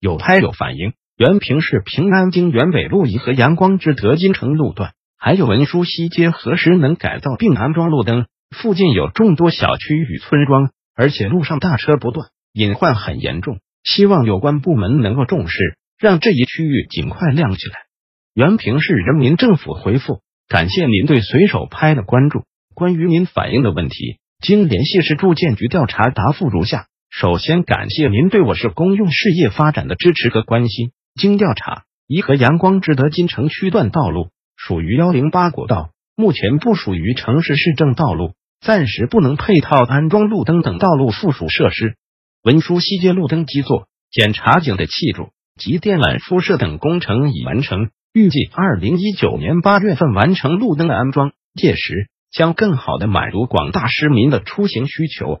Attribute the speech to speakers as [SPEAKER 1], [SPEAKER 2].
[SPEAKER 1] 有拍有反映。原平市平安京原北路一和阳光之德金城路段，还有文殊西街何时能改造并安装路灯？附近有众多小区与村庄，而且路上大车不断，隐患很严重。希望有关部门能够重视，让这一区域尽快亮起来。原平市人民政府回复：感谢您对随手拍的关注。关于您反映的问题，经联系市住建局调查，答复如下。首先，感谢您对我市公用事业发展的支持和关心。经调查，颐和阳光之德金城区段道路属于幺零八国道，目前不属于城市市政道路，暂时不能配套安装路灯等道路附属设施。文书西街路灯基座、检查井的砌筑及电缆敷设等工程已完成，预计二零一九年八月份完成路灯的安装，届时将更好的满足广大市民的出行需求。